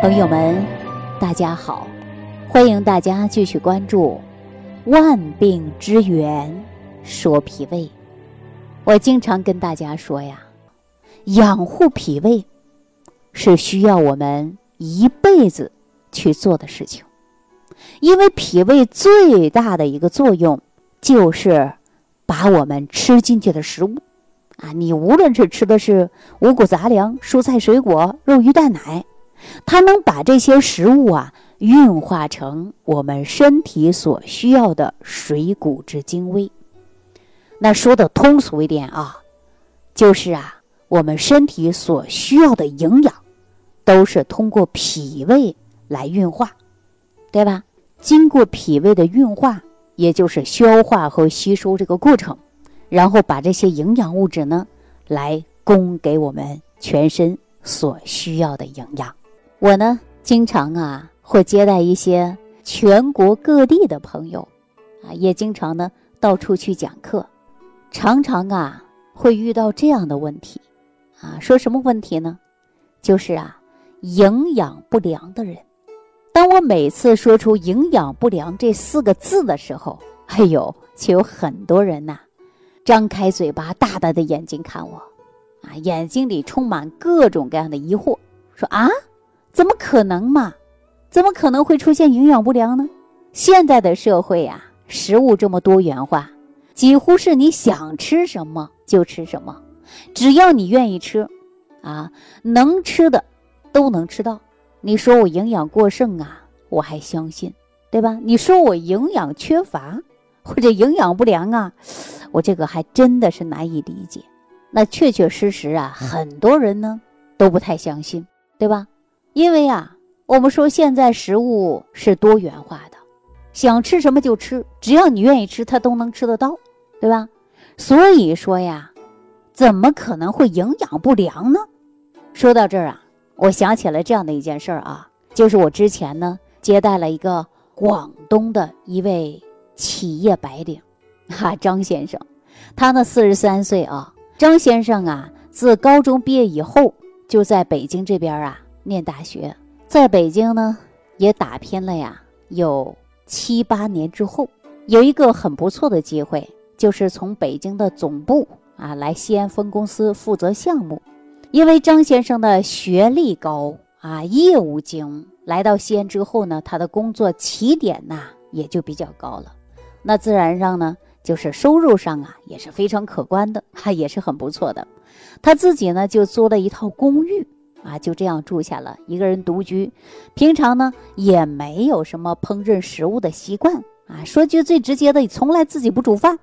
朋友们，大家好，欢迎大家继续关注《万病之源说脾胃》。我经常跟大家说呀，养护脾胃是需要我们一辈子去做的事情，因为脾胃最大的一个作用就是把我们吃进去的食物啊，你无论是吃的是五谷杂粮、蔬菜水果、肉鱼蛋奶。它能把这些食物啊运化成我们身体所需要的水谷之精微。那说的通俗一点啊，就是啊，我们身体所需要的营养，都是通过脾胃来运化，对吧？经过脾胃的运化，也就是消化和吸收这个过程，然后把这些营养物质呢，来供给我们全身所需要的营养。我呢，经常啊会接待一些全国各地的朋友，啊，也经常呢到处去讲课，常常啊会遇到这样的问题，啊，说什么问题呢？就是啊，营养不良的人。当我每次说出“营养不良”这四个字的时候，哎呦，却有很多人呐，张开嘴巴，大大的眼睛看我，啊，眼睛里充满各种各样的疑惑，说啊。怎么可能嘛？怎么可能会出现营养不良呢？现在的社会呀，食物这么多元化，几乎是你想吃什么就吃什么，只要你愿意吃，啊，能吃的都能吃到。你说我营养过剩啊，我还相信，对吧？你说我营养缺乏或者营养不良啊，我这个还真的是难以理解。那确确实实啊，很多人呢都不太相信，对吧？因为啊，我们说现在食物是多元化的，想吃什么就吃，只要你愿意吃，它都能吃得到，对吧？所以说呀，怎么可能会营养不良呢？说到这儿啊，我想起了这样的一件事儿啊，就是我之前呢接待了一个广东的一位企业白领，哈，张先生，他呢四十三岁啊，张先生啊，自高中毕业以后就在北京这边啊。念大学，在北京呢也打拼了呀，有七八年之后，有一个很不错的机会，就是从北京的总部啊来西安分公司负责项目。因为张先生的学历高啊，业务精，来到西安之后呢，他的工作起点呐也就比较高了，那自然上呢就是收入上啊也是非常可观的，哈也是很不错的。他自己呢就租了一套公寓。啊，就这样住下了，一个人独居，平常呢也没有什么烹饪食物的习惯啊。说句最直接的，从来自己不煮饭，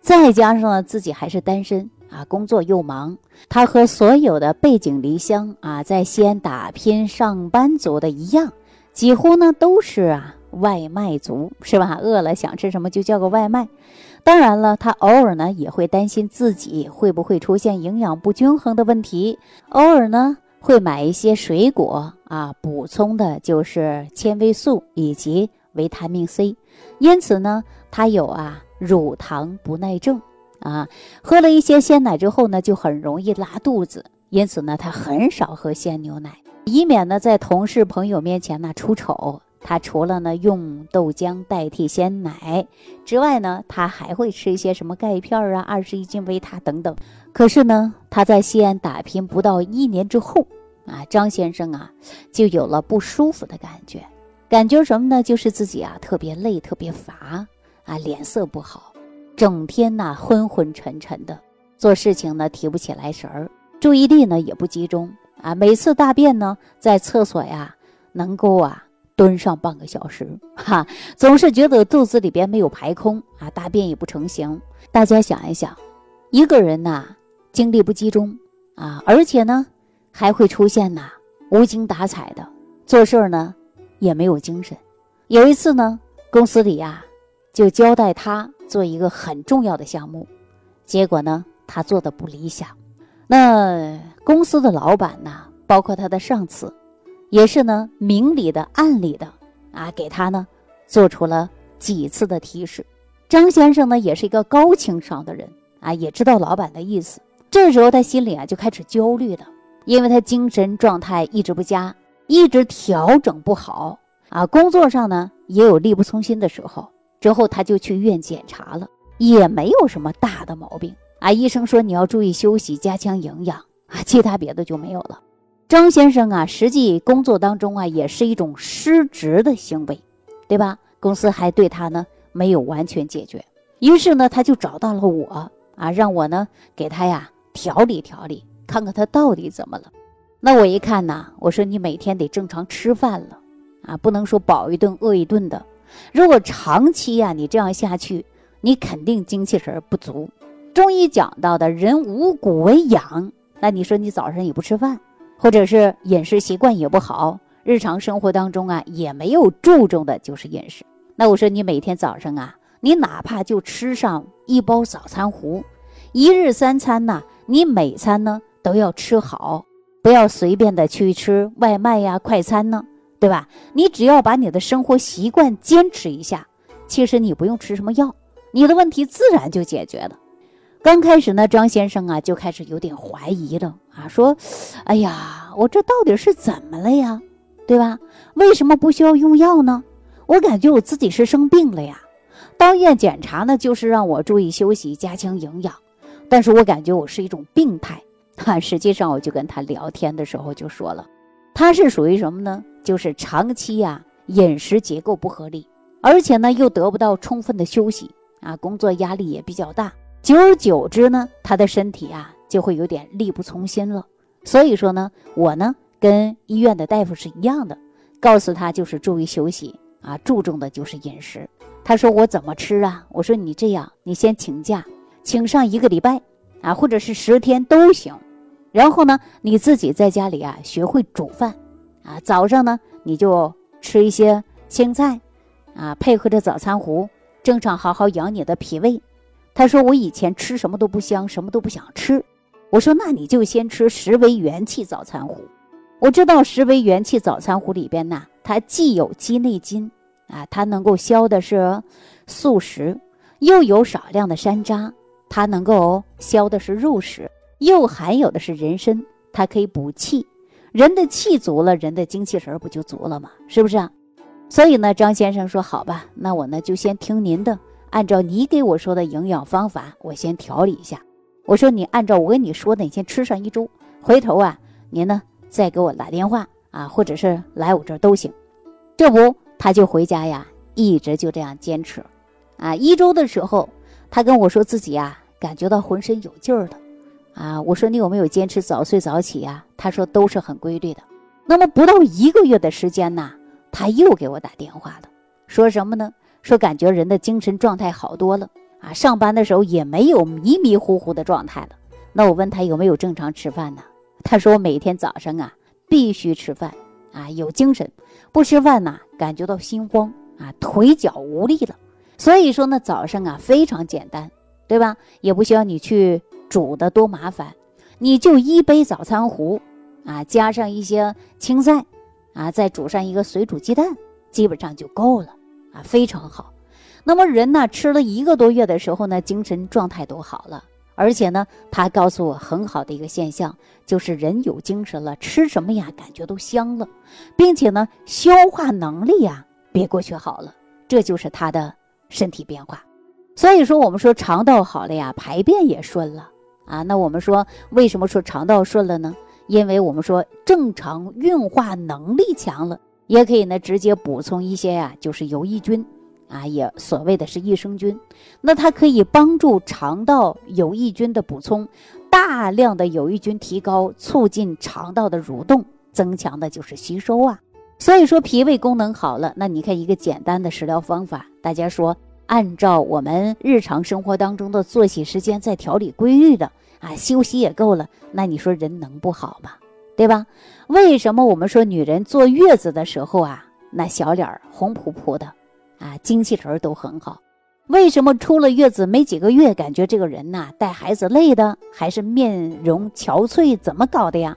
再加上自己还是单身啊，工作又忙，他和所有的背井离乡啊，在西安打拼上班族的一样，几乎呢都是啊外卖族，是吧？饿了想吃什么就叫个外卖。当然了，他偶尔呢也会担心自己会不会出现营养不均衡的问题，偶尔呢。会买一些水果啊，补充的就是纤维素以及维他命 C，因此呢，他有啊乳糖不耐症啊，喝了一些鲜奶之后呢，就很容易拉肚子，因此呢，他很少喝鲜牛奶，以免呢在同事朋友面前呢出丑。他除了呢用豆浆代替鲜奶之外呢，他还会吃一些什么钙片啊、二十一斤维他等等。可是呢，他在西安打拼不到一年之后，啊，张先生啊就有了不舒服的感觉。感觉什么呢？就是自己啊特别累、特别乏啊，脸色不好，整天呐昏昏沉沉的，做事情呢提不起来神儿，注意力呢也不集中啊。每次大便呢，在厕所呀能够啊。蹲上半个小时，哈，总是觉得肚子里边没有排空啊，大便也不成形。大家想一想，一个人呐，精力不集中啊，而且呢，还会出现呐无精打采的，做事呢也没有精神。有一次呢，公司里呀就交代他做一个很重要的项目，结果呢他做的不理想，那公司的老板呢，包括他的上司。也是呢，明里的暗里的，啊，给他呢做出了几次的提示。张先生呢，也是一个高情商的人啊，也知道老板的意思。这时候他心里啊就开始焦虑了，因为他精神状态一直不佳，一直调整不好啊，工作上呢也有力不从心的时候。之后他就去医院检查了，也没有什么大的毛病啊。医生说你要注意休息，加强营养啊，其他别的就没有了。张先生啊，实际工作当中啊，也是一种失职的行为，对吧？公司还对他呢没有完全解决，于是呢，他就找到了我啊，让我呢给他呀调理调理，看看他到底怎么了。那我一看呢，我说你每天得正常吃饭了啊，不能说饱一顿饿一顿的。如果长期呀你这样下去，你肯定精气神不足。中医讲到的人五谷为养，那你说你早上也不吃饭，或者是饮食习惯也不好，日常生活当中啊也没有注重的就是饮食。那我说你每天早上啊，你哪怕就吃上一包早餐糊，一日三餐呢，你每餐呢都要吃好。不要随便的去吃外卖呀、快餐呢，对吧？你只要把你的生活习惯坚持一下，其实你不用吃什么药，你的问题自然就解决了。刚开始呢，张先生啊就开始有点怀疑了啊，说：“哎呀，我这到底是怎么了呀？对吧？为什么不需要用药呢？我感觉我自己是生病了呀。到医院检查呢，就是让我注意休息、加强营养，但是我感觉我是一种病态。”哈，实际上我就跟他聊天的时候就说了，他是属于什么呢？就是长期呀饮食结构不合理，而且呢又得不到充分的休息啊，工作压力也比较大，久而久之呢，他的身体啊就会有点力不从心了。所以说呢，我呢跟医院的大夫是一样的，告诉他就是注意休息啊，注重的就是饮食。他说我怎么吃啊？我说你这样，你先请假，请上一个礼拜啊，或者是十天都行。然后呢，你自己在家里啊，学会煮饭，啊，早上呢你就吃一些青菜，啊，配合着早餐糊，正常好好养你的脾胃。他说我以前吃什么都不香，什么都不想吃。我说那你就先吃十味元气早餐糊。我知道十味元气早餐糊里边呢，它既有鸡内金，啊，它能够消的是素食，又有少量的山楂，它能够消的是肉食。又含有的是人参，它可以补气，人的气足了，人的精气神不就足了吗？是不是啊？所以呢，张先生说好吧，那我呢就先听您的，按照你给我说的营养方法，我先调理一下。我说你按照我跟你说的，你先吃上一周，回头啊，您呢再给我打电话啊，或者是来我这儿都行。这不，他就回家呀，一直就这样坚持，啊，一周的时候，他跟我说自己啊，感觉到浑身有劲儿了。啊，我说你有没有坚持早睡早起呀？他说都是很规律的。那么不到一个月的时间呢，他又给我打电话了，说什么呢？说感觉人的精神状态好多了啊，上班的时候也没有迷迷糊糊的状态了。那我问他有没有正常吃饭呢？他说每天早上啊必须吃饭啊，有精神，不吃饭呢感觉到心慌啊，腿脚无力了。所以说呢，早上啊非常简单，对吧？也不需要你去。煮的多麻烦，你就一杯早餐糊，啊，加上一些青菜，啊，再煮上一个水煮鸡蛋，基本上就够了，啊，非常好。那么人呢，吃了一个多月的时候呢，精神状态都好了，而且呢，他告诉我很好的一个现象，就是人有精神了，吃什么呀，感觉都香了，并且呢，消化能力呀比过去好了，这就是他的身体变化。所以说，我们说肠道好了呀，排便也顺了。啊，那我们说为什么说肠道顺了呢？因为我们说正常运化能力强了，也可以呢直接补充一些呀，就是有益菌，啊，也所谓的是益生菌，那它可以帮助肠道有益菌的补充，大量的有益菌提高，促进肠道的蠕动，增强的就是吸收啊。所以说脾胃功能好了，那你看一个简单的食疗方法，大家说。按照我们日常生活当中的作息时间在调理规律的啊，休息也够了，那你说人能不好吗？对吧？为什么我们说女人坐月子的时候啊，那小脸红扑扑的啊，精气神都很好？为什么出了月子没几个月，感觉这个人呐带孩子累的，还是面容憔悴？怎么搞的呀？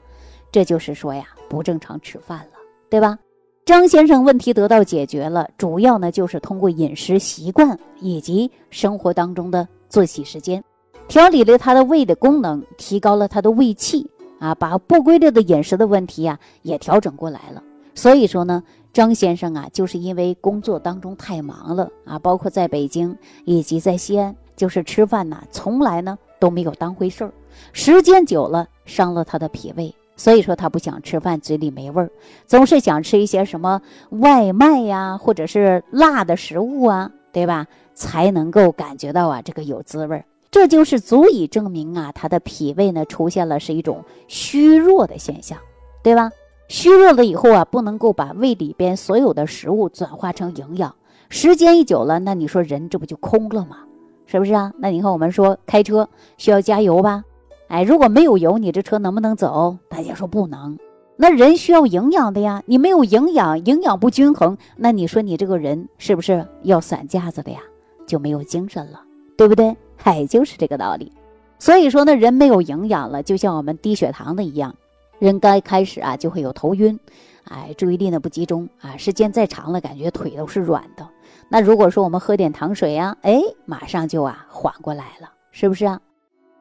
这就是说呀，不正常吃饭了，对吧？张先生问题得到解决了，主要呢就是通过饮食习惯以及生活当中的作息时间，调理了他的胃的功能，提高了他的胃气啊，把不规律的饮食的问题呀也调整过来了。所以说呢，张先生啊，就是因为工作当中太忙了啊，包括在北京以及在西安，就是吃饭呐，从来呢都没有当回事儿，时间久了伤了他的脾胃，所以说他不想吃饭，嘴里没味儿，总是想吃一些什么外卖呀，或者是辣的食物啊，对吧？才能够感觉到啊这个有滋味儿，这就是足以证明啊他的脾胃呢出现了是一种虚弱的现象，对吧？虚弱了以后啊，不能够把胃里边所有的食物转化成营养，时间一久了，那你说人这不就空了吗？是不是啊？那你看我们说开车需要加油吧？哎，如果没有油，你这车能不能走？大家说不能。那人需要营养的呀，你没有营养，营养不均衡，那你说你这个人是不是要散架子的呀？就没有精神了，对不对？哎，就是这个道理。所以说呢，人没有营养了，就像我们低血糖的一样。人刚开始啊，就会有头晕，哎，注意力呢不集中啊，时间再长了，感觉腿都是软的。那如果说我们喝点糖水呀，哎，马上就啊缓过来了，是不是啊？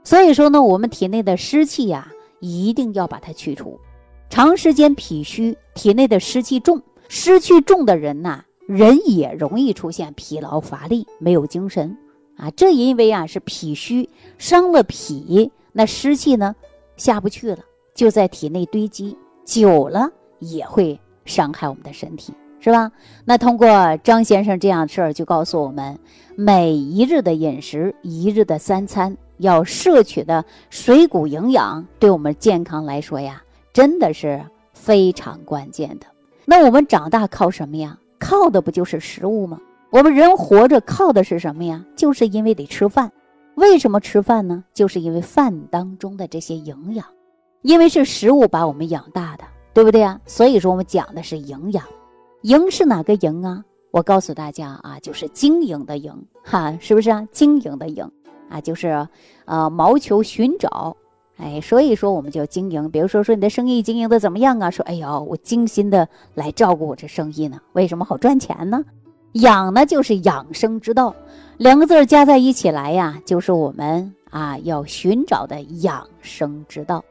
所以说呢，我们体内的湿气呀，一定要把它去除。长时间脾虚，体内的湿气重，湿气重的人呐，人也容易出现疲劳乏力、没有精神啊。这因为啊是脾虚伤了脾，那湿气呢下不去了。就在体内堆积久了，也会伤害我们的身体，是吧？那通过张先生这样的事儿，就告诉我们，每一日的饮食，一日的三餐要摄取的水谷营养，对我们健康来说呀，真的是非常关键的。那我们长大靠什么呀？靠的不就是食物吗？我们人活着靠的是什么呀？就是因为得吃饭。为什么吃饭呢？就是因为饭当中的这些营养。因为是食物把我们养大的，对不对啊？所以说我们讲的是营养，营是哪个营啊？我告诉大家啊，就是经营的营，哈，是不是啊？经营的营啊，就是呃，谋求寻找，哎，所以说我们叫经营。比如说说你的生意经营的怎么样啊？说哎呦，我精心的来照顾我这生意呢，为什么好赚钱呢？养呢就是养生之道，两个字加在一起来呀，就是我们啊要寻找的养生之道。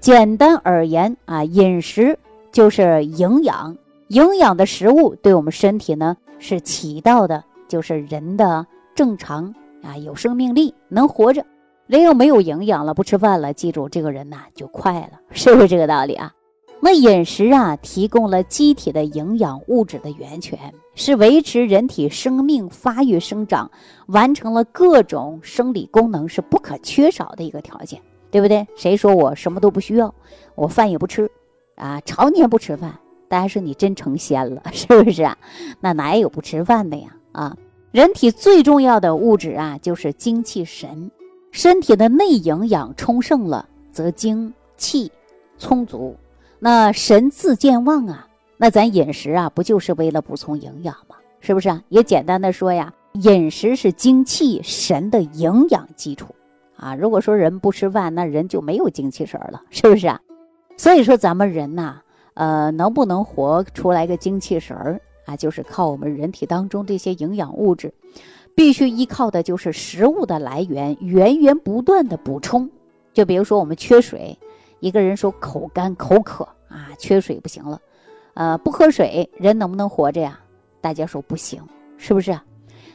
简单而言啊，饮食就是营养，营养的食物对我们身体呢是起到的，就是人的正常啊有生命力，能活着。人要没有营养了，不吃饭了，记住这个人呐就快了，是不是这个道理啊？那饮食啊，提供了机体的营养物质的源泉，是维持人体生命发育生长，完成了各种生理功能是不可缺少的一个条件。对不对？谁说我什么都不需要？我饭也不吃，啊，常年不吃饭。大家说你真成仙了，是不是啊？那哪有不吃饭的呀？啊，人体最重要的物质啊，就是精气神。身体的内营养充盛了，则精气充足，那神自健忘啊。那咱饮食啊，不就是为了补充营养吗？是不是啊？也简单的说呀，饮食是精气神的营养基础。啊，如果说人不吃饭，那人就没有精气神了，是不是啊？所以说咱们人呐，呃，能不能活出来个精气神儿啊，就是靠我们人体当中这些营养物质，必须依靠的就是食物的来源，源源不断的补充。就比如说我们缺水，一个人说口干口渴啊，缺水不行了，呃，不喝水，人能不能活着呀？大家说不行，是不是？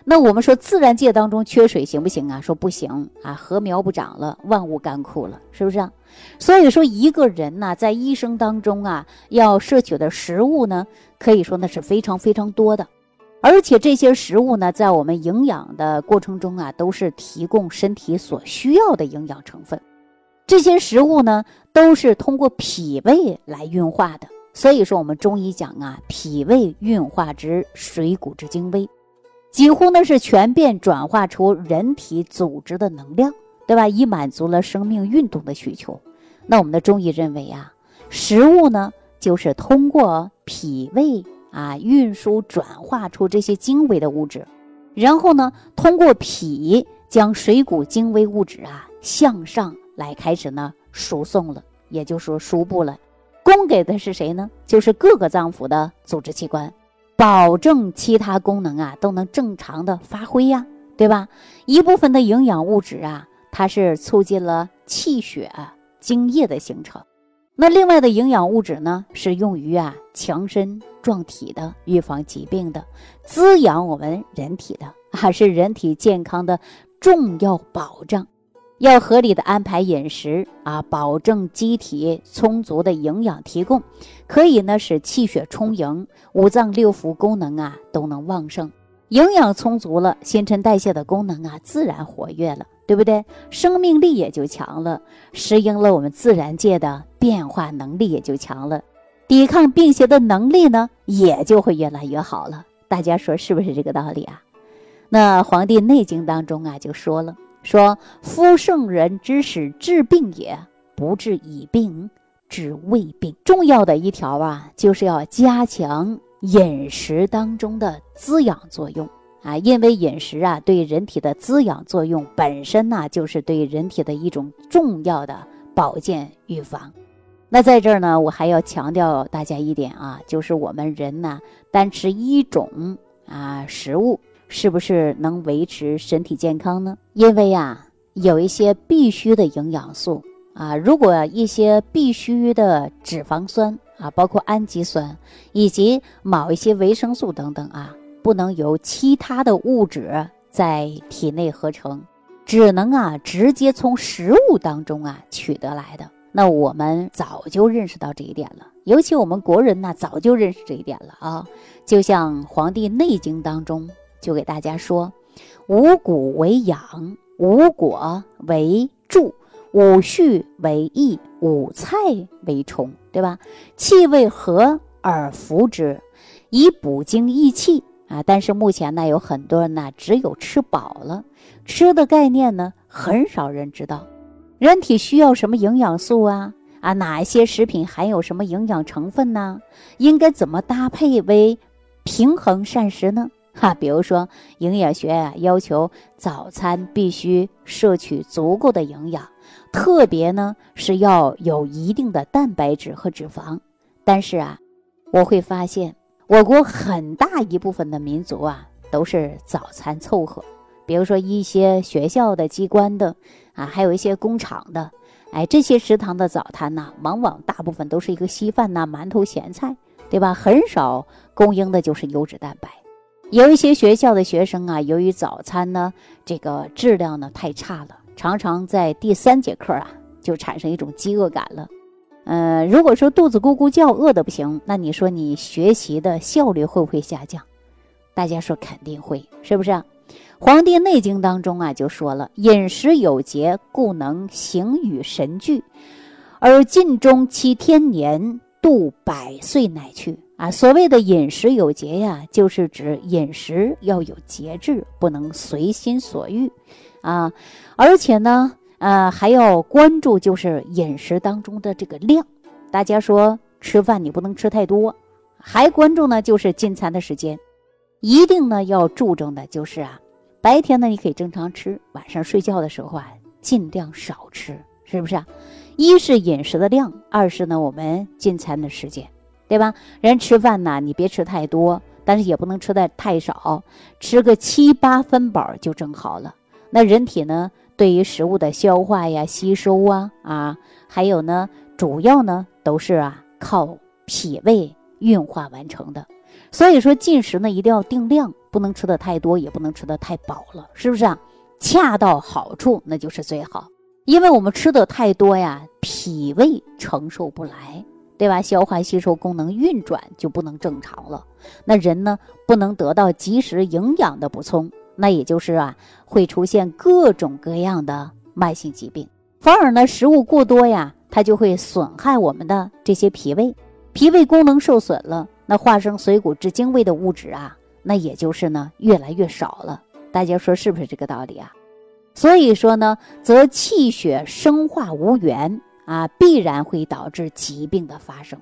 那我们说自然界当中缺水行不行啊？说不行啊，禾苗不长了，万物干枯了，是不是啊？所以说一个人呢，在一生当中啊，要摄取的食物呢，可以说那是非常非常多的，而且这些食物呢，在我们营养的过程中啊，都是提供身体所需要的营养成分。这些食物呢，都是通过脾胃来运化的。所以说我们中医讲啊，脾胃运化之水谷之精微。几乎呢是全变转化出人体组织的能量，对吧？以满足了生命运动的需求。那我们的中医认为啊，食物呢就是通过脾胃啊运输转化出这些精微的物质，然后呢通过脾将水谷精微物质啊向上来开始呢输送了，也就是说输布了，供给的是谁呢？就是各个脏腑的组织器官。保证其他功能啊都能正常的发挥呀，对吧？一部分的营养物质啊，它是促进了气血、精液的形成；那另外的营养物质呢，是用于啊强身壮体的，预防疾病的，滋养我们人体的，还是人体健康的重要保障。要合理的安排饮食啊，保证机体充足的营养提供，可以呢使气血充盈，五脏六腑功能啊都能旺盛。营养充足了，新陈代谢的功能啊自然活跃了，对不对？生命力也就强了，适应了我们自然界的变化能力也就强了，抵抗病邪的能力呢也就会越来越好了。大家说是不是这个道理啊？那《黄帝内经》当中啊就说了。说夫圣人之使治病也，不治已病，治未病。重要的一条啊，就是要加强饮食当中的滋养作用啊，因为饮食啊，对人体的滋养作用本身呢，就是对人体的一种重要的保健预防。那在这儿呢，我还要强调大家一点啊，就是我们人呢，单吃一种啊食物。是不是能维持身体健康呢？因为呀，有一些必需的营养素啊，如果一些必需的脂肪酸啊，包括氨基酸以及某一些维生素等等啊，不能由其他的物质在体内合成，只能啊直接从食物当中啊取得来的。那我们早就认识到这一点了，尤其我们国人呢，早就认识这一点了啊。就像《黄帝内经》当中。就给大家说，五谷为养，五果为助，五畜为益，五菜为充，对吧？气味和而服之，以补精益气啊！但是目前呢，有很多人呢，只有吃饱了，吃的概念呢，很少人知道，人体需要什么营养素啊？啊，哪些食品含有什么营养成分呢？应该怎么搭配为平衡膳食呢？哈，比如说营养学啊，要求早餐必须摄取足够的营养，特别呢是要有一定的蛋白质和脂肪。但是啊，我会发现我国很大一部分的民族啊，都是早餐凑合。比如说一些学校的、机关的啊，还有一些工厂的，哎，这些食堂的早餐呢，往往大部分都是一个稀饭呐、馒头、咸菜，对吧？很少供应的就是优质蛋白。有一些学校的学生啊，由于早餐呢这个质量呢太差了，常常在第三节课啊就产生一种饥饿感了。呃，如果说肚子咕咕叫，饿的不行，那你说你学习的效率会不会下降？大家说肯定会，是不是啊？《黄帝内经》当中啊就说了：“饮食有节，故能形与神俱，而尽终其天年，度百岁乃去。”啊，所谓的饮食有节呀，就是指饮食要有节制，不能随心所欲，啊，而且呢，呃，还要关注就是饮食当中的这个量。大家说吃饭你不能吃太多，还关注呢就是进餐的时间，一定呢要注重的就是啊，白天呢你可以正常吃，晚上睡觉的时候啊尽量少吃，是不是啊？一是饮食的量，二是呢我们进餐的时间。对吧？人吃饭呢，你别吃太多，但是也不能吃的太少，吃个七八分饱就正好了。那人体呢，对于食物的消化呀、吸收啊，啊，还有呢，主要呢都是啊靠脾胃运化完成的。所以说进食呢一定要定量，不能吃的太多，也不能吃的太饱了，是不是啊？恰到好处那就是最好。因为我们吃的太多呀，脾胃承受不来。对吧？消化吸收功能运转就不能正常了，那人呢不能得到及时营养的补充，那也就是啊会出现各种各样的慢性疾病。反而呢食物过多呀，它就会损害我们的这些脾胃，脾胃功能受损了，那化生水谷之精微的物质啊，那也就是呢越来越少了。大家说是不是这个道理啊？所以说呢，则气血生化无源。啊，必然会导致疾病的发生。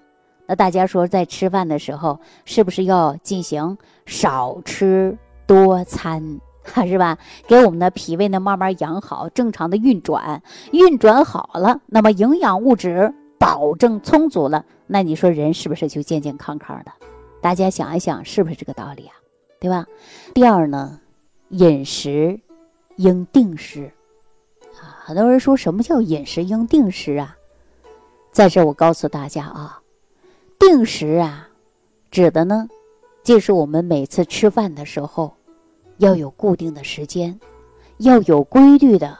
那大家说，在吃饭的时候，是不是要进行少吃多餐，哈 是吧？给我们的脾胃呢慢慢养好，正常的运转，运转好了，那么营养物质保证充足了，那你说人是不是就健健康康的？大家想一想，是不是这个道理啊？对吧？第二呢，饮食应定时。很多人说什么叫饮食应定时啊？在这我告诉大家啊，定时啊，指的呢，就是我们每次吃饭的时候，要有固定的时间，要有规律的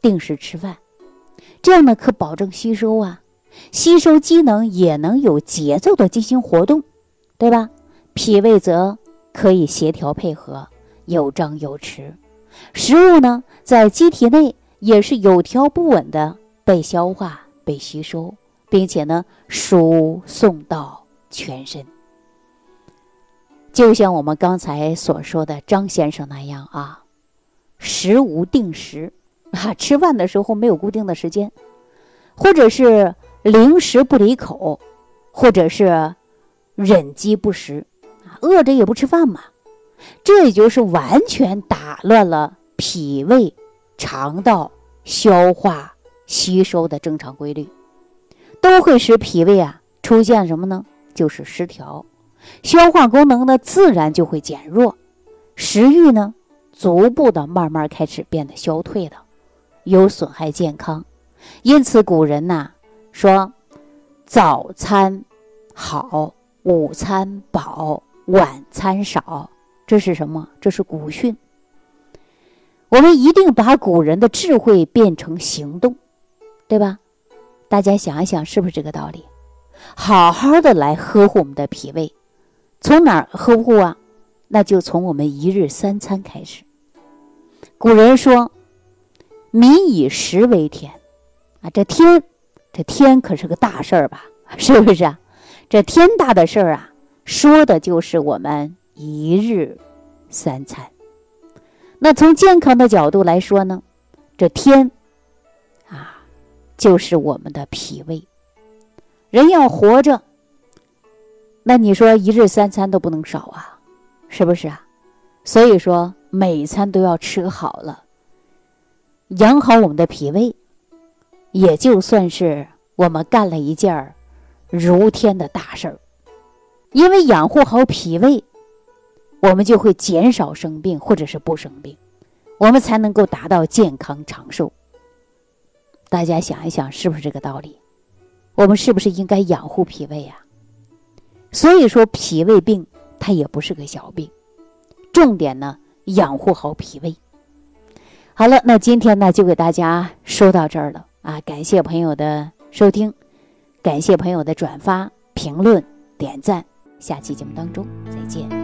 定时吃饭，这样呢可保证吸收啊，吸收机能也能有节奏的进行活动，对吧？脾胃则可以协调配合，有张有弛。食物呢，在机体内也是有条不紊的被消化、被吸收，并且呢，输送到全身。就像我们刚才所说的张先生那样啊，食无定时 啊，吃饭的时候没有固定的时间，或者是零食不离口，或者是忍饥不食啊，饿着也不吃饭嘛。这也就是完全打乱了脾胃、肠道消化吸收的正常规律，都会使脾胃啊出现什么呢？就是失调，消化功能呢自然就会减弱，食欲呢逐步的慢慢开始变得消退了，有损害健康。因此古人呐说：早餐好，午餐饱，晚餐少。这是什么？这是古训。我们一定把古人的智慧变成行动，对吧？大家想一想，是不是这个道理？好好的来呵护我们的脾胃，从哪儿呵护啊？那就从我们一日三餐开始。古人说：“民以食为天。”啊，这天，这天可是个大事儿吧？是不是啊？这天大的事儿啊，说的就是我们。一日三餐，那从健康的角度来说呢，这天啊，就是我们的脾胃。人要活着，那你说一日三餐都不能少啊，是不是啊？所以说每餐都要吃好了，养好我们的脾胃，也就算是我们干了一件如天的大事儿。因为养护好脾胃。我们就会减少生病，或者是不生病，我们才能够达到健康长寿。大家想一想，是不是这个道理？我们是不是应该养护脾胃呀？所以说，脾胃病它也不是个小病，重点呢，养护好脾胃。好了，那今天呢，就给大家说到这儿了啊！感谢朋友的收听，感谢朋友的转发、评论、点赞。下期节目当中再见。